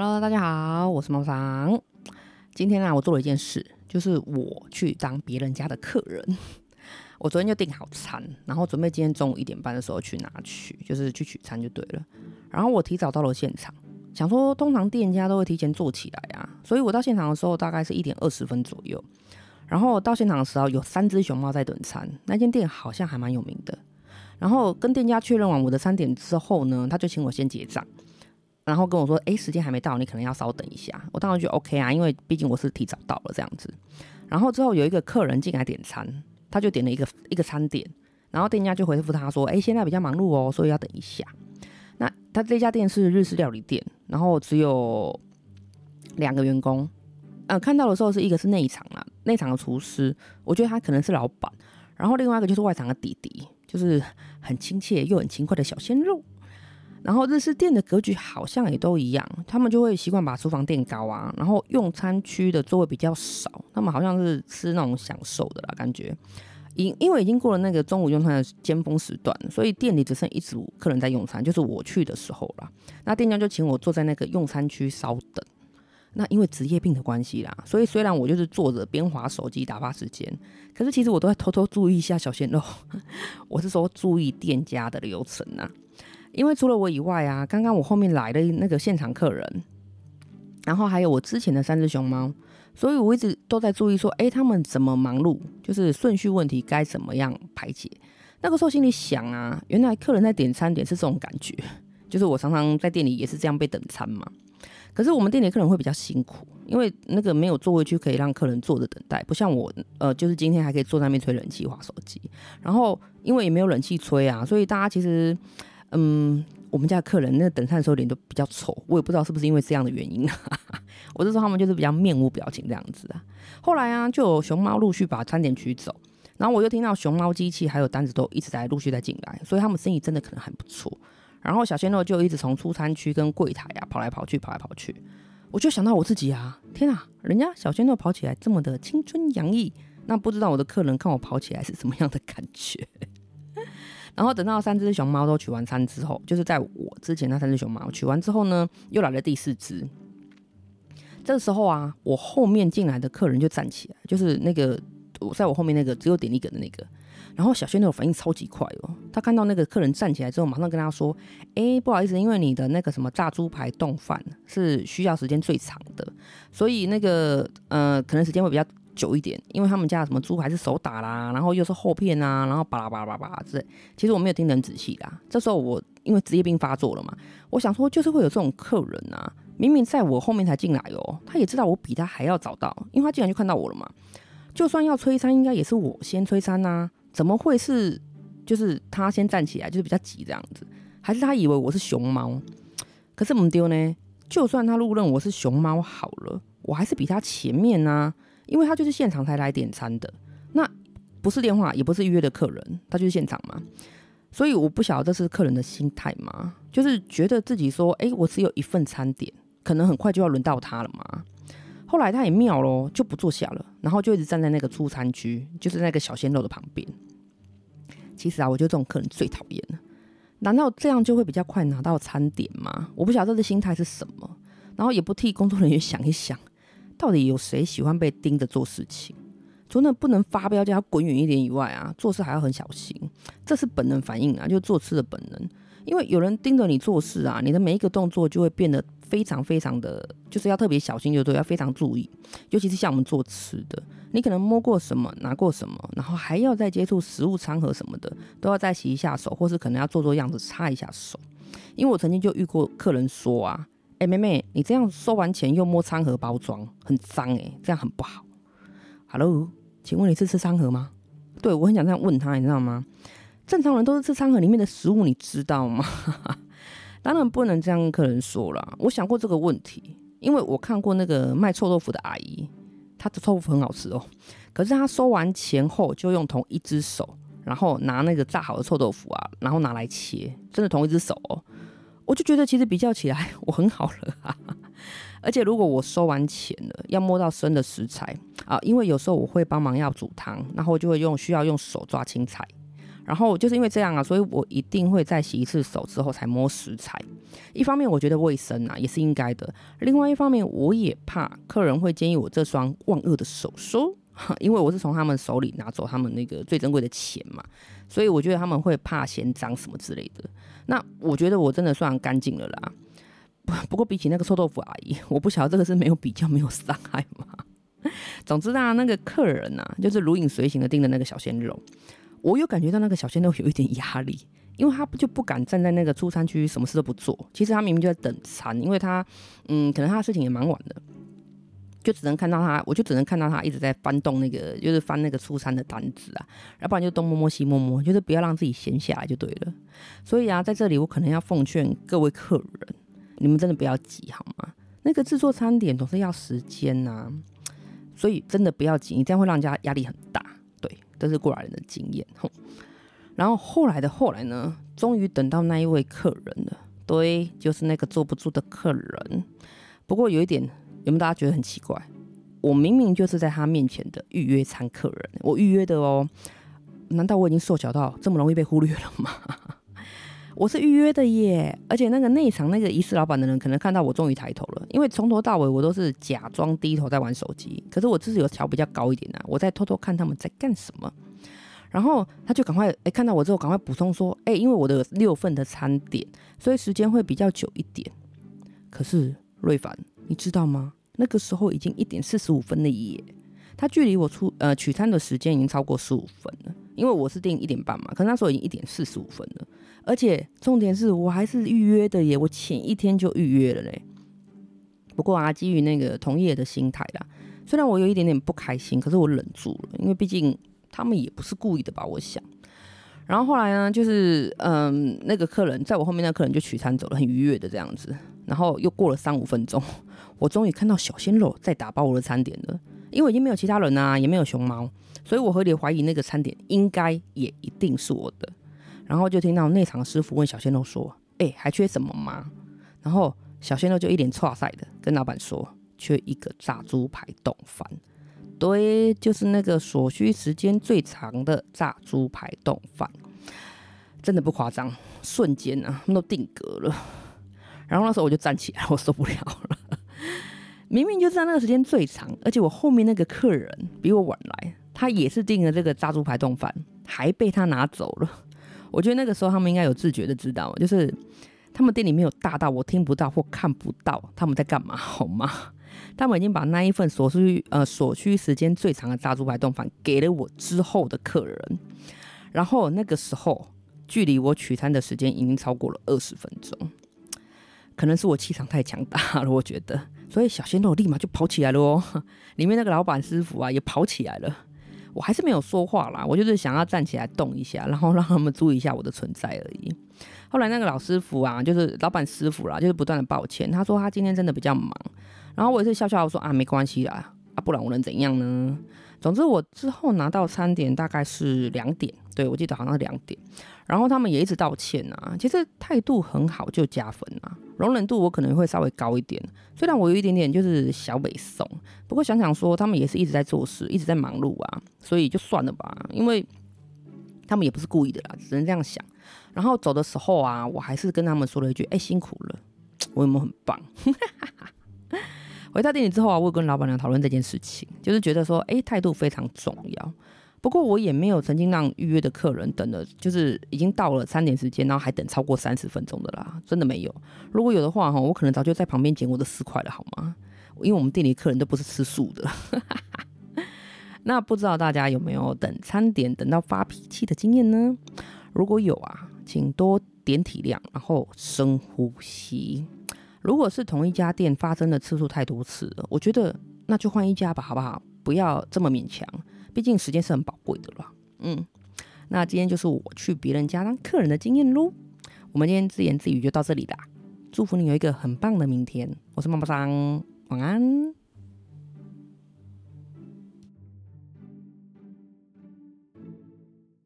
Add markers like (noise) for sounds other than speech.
Hello，大家好，我是猫桑。今天呢、啊，我做了一件事，就是我去当别人家的客人。(laughs) 我昨天就订好餐，然后准备今天中午一点半的时候去拿取，就是去取餐就对了。然后我提早到了现场，想说通常店家都会提前做起来啊，所以我到现场的时候大概是一点二十分左右。然后到现场的时候，有三只熊猫在等餐，那间店好像还蛮有名的。然后跟店家确认完我的餐点之后呢，他就请我先结账。然后跟我说：“哎，时间还没到，你可能要稍等一下。”我当然就 OK 啊，因为毕竟我是提早到了这样子。然后之后有一个客人进来点餐，他就点了一个一个餐点，然后店家就回复他说：“哎，现在比较忙碌哦，所以要等一下。”那他这家店是日式料理店，然后只有两个员工。呃，看到的时候是一个是内场啊，内场的厨师，我觉得他可能是老板。然后另外一个就是外场的弟弟，就是很亲切又很勤快的小鲜肉。然后日式店的格局好像也都一样，他们就会习惯把厨房垫高啊，然后用餐区的座位比较少，他们好像是吃那种享受的啦，感觉。因因为已经过了那个中午用餐的尖峰时段，所以店里只剩一组客人在用餐，就是我去的时候啦。那店家就请我坐在那个用餐区稍等。那因为职业病的关系啦，所以虽然我就是坐着边滑手机打发时间，可是其实我都在偷偷注意一下小鲜肉。(laughs) 我是说注意店家的流程啊。因为除了我以外啊，刚刚我后面来的那个现场客人，然后还有我之前的三只熊猫，所以我一直都在注意说，诶，他们怎么忙碌，就是顺序问题该怎么样排解。那个时候心里想啊，原来客人在点餐点是这种感觉，(laughs) 就是我常常在店里也是这样被等餐嘛。可是我们店里客人会比较辛苦，因为那个没有座位区可以让客人坐着等待，不像我，呃，就是今天还可以坐在那边吹冷气、滑手机。然后因为也没有冷气吹啊，所以大家其实。嗯，我们家的客人那等餐的时候脸都比较丑，我也不知道是不是因为这样的原因。(laughs) 我是说他们就是比较面无表情这样子啊。后来啊，就有熊猫陆续把餐点取走，然后我又听到熊猫机器还有单子都一直在陆续在进来，所以他们生意真的可能很不错。然后小鲜肉就一直从出餐区跟柜台啊跑来跑去，跑来跑去。我就想到我自己啊，天啊，人家小鲜肉跑起来这么的青春洋溢，那不知道我的客人看我跑起来是什么样的感觉？然后等到三只熊猫都取完餐之后，就是在我之前那三只熊猫取完之后呢，又来了第四只。这个时候啊，我后面进来的客人就站起来，就是那个我在我后面那个只有点一个的那个。然后小鲜肉反应超级快哦，他看到那个客人站起来之后，马上跟他说：“哎，不好意思，因为你的那个什么炸猪排冻饭是需要时间最长的，所以那个呃，可能时间会比较。”久一点，因为他们家什么猪排是手打啦，然后又是厚片啊，然后巴拉巴拉巴拉之类。其实我没有听得很仔细啦。这时候我因为职业病发作了嘛，我想说就是会有这种客人啊，明明在我后面才进来哦，他也知道我比他还要早到，因为他进来就看到我了嘛。就算要催餐，应该也是我先催餐呐，怎么会是就是他先站起来，就是比较急这样子？还是他以为我是熊猫？可是我们丢呢？就算他误认我是熊猫好了，我还是比他前面呐。因为他就是现场才来点餐的，那不是电话，也不是预约的客人，他就是现场嘛。所以我不晓得这是客人的心态嘛，就是觉得自己说，哎，我只有一份餐点，可能很快就要轮到他了嘛。后来他也妙咯，就不坐下了，然后就一直站在那个出餐区，就是那个小鲜肉的旁边。其实啊，我觉得这种客人最讨厌了。难道这样就会比较快拿到餐点吗？我不晓得这个心态是什么，然后也不替工作人员想一想。到底有谁喜欢被盯着做事情？除了不能发飙叫他滚远一点以外啊，做事还要很小心，这是本能反应啊，就是做事的本能。因为有人盯着你做事啊，你的每一个动作就会变得非常非常的，就是要特别小心，就对，要非常注意。尤其是像我们做吃的，你可能摸过什么，拿过什么，然后还要再接触食物餐盒什么的，都要再洗一下手，或是可能要做做样子，擦一下手。因为我曾经就遇过客人说啊。哎、妹妹，你这样收完钱又摸餐盒包装，很脏哎，这样很不好。Hello，请问你是吃餐盒吗？对，我很想这样问他，你知道吗？正常人都是吃餐盒里面的食物，你知道吗？(laughs) 当然不能这样跟客人说啦。我想过这个问题，因为我看过那个卖臭豆腐的阿姨，她的臭豆腐很好吃哦。可是她收完钱后，就用同一只手，然后拿那个炸好的臭豆腐啊，然后拿来切，真的同一只手哦。我就觉得其实比较起来 (laughs) 我很好了，(laughs) 而且如果我收完钱了，要摸到生的食材啊，因为有时候我会帮忙要煮汤，然后就会用需要用手抓青菜，然后就是因为这样啊，所以我一定会再洗一次手之后才摸食材。一方面我觉得卫生啊，也是应该的；另外一方面，我也怕客人会建议我这双万恶的手收，(laughs) 因为我是从他们手里拿走他们那个最珍贵的钱嘛，所以我觉得他们会怕嫌脏什么之类的。那我觉得我真的算干净了啦。不过比起那个臭豆腐阿姨，我不晓得这个是没有比较没有伤害吗？总之啊，那个客人啊，就是如影随形的盯着那个小鲜肉。我有感觉到那个小鲜肉有一点压力，因为他就不敢站在那个出餐区，什么事都不做。其实他明明就在等餐，因为他，嗯，可能他的事情也蛮晚的，就只能看到他，我就只能看到他一直在翻动那个，就是翻那个出餐的单子啊，要不然就东摸摸西摸摸，就是不要让自己闲下来就对了。所以啊，在这里我可能要奉劝各位客人，你们真的不要急好吗？那个制作餐点总是要时间呐、所以真的不要急，你这样会让人家压力很大。都是过来人的经验，哼。然后后来的后来呢，终于等到那一位客人了。对，就是那个坐不住的客人。不过有一点，有没有大家觉得很奇怪？我明明就是在他面前的预约餐客人，我预约的哦。难道我已经瘦小到这么容易被忽略了吗？(laughs) 我是预约的耶，而且那个内场那个疑似老板的人可能看到我终于抬头了，因为从头到尾我都是假装低头在玩手机，可是我自己有调比较高一点啊，我在偷偷看他们在干什么，然后他就赶快哎看到我之后赶快补充说哎，因为我的六份的餐点，所以时间会比较久一点。可是瑞凡，你知道吗？那个时候已经一点四十五分了耶，他距离我出呃取餐的时间已经超过十五分了，因为我是定一点半嘛，可那时候已经一点四十五分了。而且重点是我还是预约的耶，我前一天就预约了嘞。不过啊，基于那个同业的心态啦，虽然我有一点点不开心，可是我忍住了，因为毕竟他们也不是故意的吧，我想。然后后来呢，就是嗯，那个客人在我后面，那个客人就取餐走了，很愉悦的这样子。然后又过了三五分钟，我终于看到小鲜肉在打包我的餐点了，因为已经没有其他人啊，也没有熊猫，所以我合理怀疑那个餐点应该也一定是我的。然后就听到内场的师傅问小鲜肉说：“哎、欸，还缺什么吗？”然后小鲜肉就一脸剉赛的跟老板说：“缺一个炸猪排冻饭。”对，就是那个所需时间最长的炸猪排冻饭，真的不夸张，瞬间啊，他们都定格了。然后那时候我就站起来，我受不了了。明明就知道那个时间最长，而且我后面那个客人比我晚来，他也是订了这个炸猪排冻饭，还被他拿走了。我觉得那个时候他们应该有自觉的知道，就是他们店里面有大到我听不到或看不到他们在干嘛，好吗？他们已经把那一份所需呃所需时间最长的炸猪排冻饭给了我之后的客人，然后那个时候距离我取餐的时间已经超过了二十分钟，可能是我气场太强大了，我觉得，所以小鲜肉立马就跑起来了哦，(laughs) 里面那个老板师傅啊也跑起来了。我还是没有说话啦，我就是想要站起来动一下，然后让他们注意一下我的存在而已。后来那个老师傅啊，就是老板师傅啦，就是不断的抱歉，他说他今天真的比较忙，然后我也是笑笑我说啊，没关系啦，啊不然我能怎样呢？总之我之后拿到餐点大概是两点，对，我记得好像是两点。然后他们也一直道歉啊，其实态度很好就加分啊，容忍度我可能会稍微高一点，虽然我有一点点就是小北宋，不过想想说他们也是一直在做事，一直在忙碌啊，所以就算了吧，因为他们也不是故意的啦，只能这样想。然后走的时候啊，我还是跟他们说了一句：“哎，辛苦了，我有没有很棒？” (laughs) 回到店里之后啊，我有跟老板娘讨论这件事情，就是觉得说，哎，态度非常重要。不过我也没有曾经让预约的客人等了，就是已经到了餐点时间，然后还等超过三十分钟的啦，真的没有。如果有的话哈，我可能早就在旁边捡我的四块了，好吗？因为我们店里客人都不是吃素的。那不知道大家有没有等餐点等到发脾气的经验呢？如果有啊，请多点体谅，然后深呼吸。如果是同一家店发生的次数太多次了，我觉得那就换一家吧，好不好？不要这么勉强。毕竟时间是很宝贵的啦，嗯，那今天就是我去别人家当客人的经验喽。我们今天自言自语就到这里啦，祝福你有一个很棒的明天。我是妈妈桑，晚安。